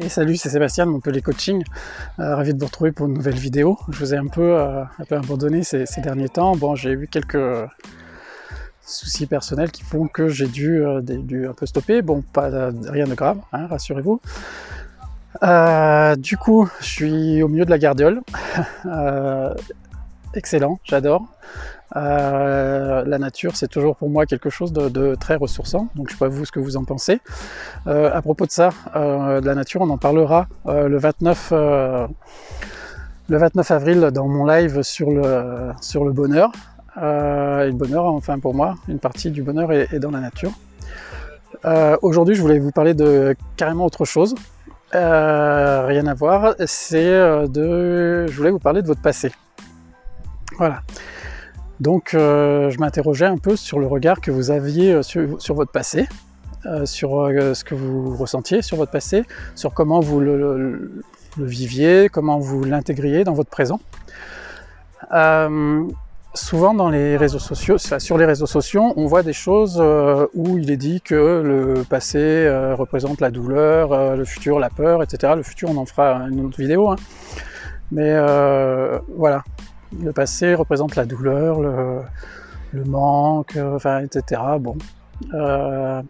Et salut, c'est Sébastien de Montpellier Coaching. Euh, ravi de vous retrouver pour une nouvelle vidéo. Je vous ai un peu, euh, abandonné ces, derniers temps. Bon, j'ai eu quelques soucis personnels qui font que j'ai dû, euh, dû, un peu stopper. Bon, pas rien de grave, hein, rassurez-vous. du coup, je suis au milieu de la gardiole. excellent, j'adore. Euh, la nature, c'est toujours pour moi quelque chose de, très ressourçant, donc je sais pas vous ce que vous en pensez. Euh, à propos de ça, euh, de la nature, on en parlera le 29 le 29 avril dans mon live sur le, sur le bonheur. et le bonheur, enfin pour moi, une partie du bonheur est, dans la nature. Aujourd'hui, je voulais vous parler de carrément autre chose. rien à voir, c'est de. Je voulais vous parler de votre passé. Voilà. Donc euh, je m'interrogeais un peu sur le regard que vous aviez euh, sur, votre passé, euh, sur ce que vous ressentiez sur votre passé, sur comment vous le, viviez, comment vous l'intégriez dans votre présent. souvent sur les réseaux sociaux, on voit des choses où il est dit que le passé représente la douleur, le futur la peur, etc. Le futur, on en fera une autre vidéo. Hein. Mais voilà, le passé représente la douleur, le, manque, euh, enfin, etc. Bon, euh,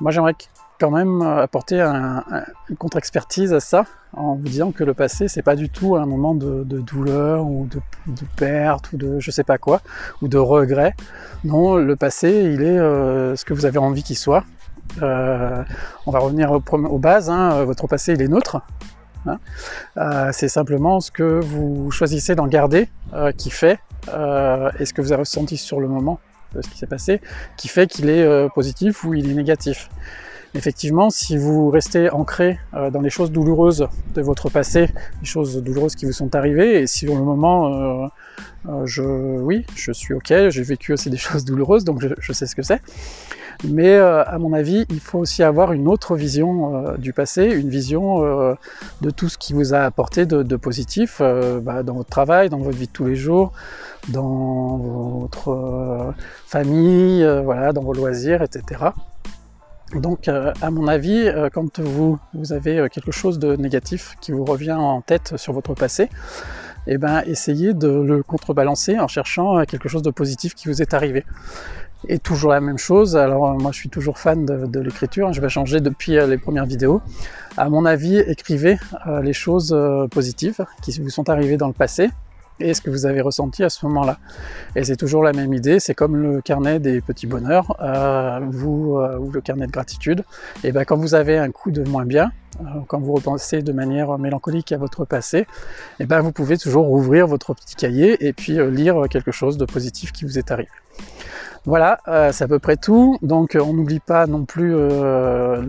moi j'aimerais quand même apporter une contre-expertise à ça en vous disant que le passé c'est pas du tout un moment de, douleur ou de, perte ou de je sais pas quoi ou de regret. Non, le passé il est euh, ce que vous avez envie qu'il soit. on va revenir aux, bases. Hein. Votre passé il est neutre. Hein. Euh, c'est simplement ce que vous choisissez d'en garder euh, qui fait, euh, et ce que vous avez ressenti sur le moment de ce qui s'est passé, qui fait qu'il est positif ou il est négatif. Effectivement, si vous restez ancré dans les choses douloureuses de votre passé, les choses douloureuses qui vous sont arrivées, et si au moment, je, oui, je suis ok, j'ai vécu aussi des choses douloureuses, donc je sais ce que c'est, mais euh, à mon avis, il faut aussi avoir une autre vision euh, du passé, une vision euh, de tout ce qui vous a apporté de, positif bah, dans votre travail, dans votre vie de tous les jours, dans votre famille, voilà, dans vos loisirs, etc. Donc, à mon avis, quand vous, vous, avez quelque chose de négatif qui vous revient en tête sur votre passé, eh ben, essayez de le contrebalancer en cherchant quelque chose de positif qui vous est arrivé et toujours la même chose. Alors moi je suis toujours fan de, l'écriture, je vais changer depuis euh, les premières vidéos. À mon avis, écrivez euh, les choses euh, positives qui vous sont arrivées dans le passé et ce que vous avez ressenti à ce moment-là. Et c'est toujours la même idée, c'est comme le carnet des petits bonheurs vous, ou le carnet de gratitude. Et ben quand vous avez un coup de moins bien, quand vous repensez de manière mélancolique à votre passé, et ben vous pouvez toujours ouvrir votre petit cahier et puis lire quelque chose de positif qui vous est arrivé. Voilà, euh, c'est à peu près tout. Donc on n'oublie pas non plus euh,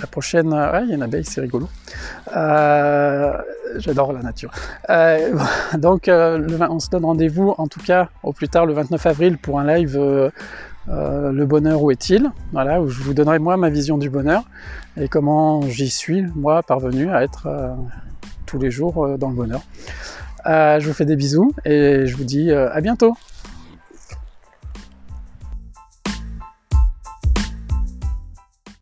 la prochaine. Ah, il y a une abeille, c'est rigolo. Euh, j'adore la nature. donc on se donne rendez-vous en tout cas au plus tard le 29 avril pour un live Le bonheur où est-il? Voilà, où je vous donnerai moi ma vision du bonheur et comment j'y suis, moi, parvenu à être tous les jours dans le bonheur. je vous fais des bisous et je vous dis à bientôt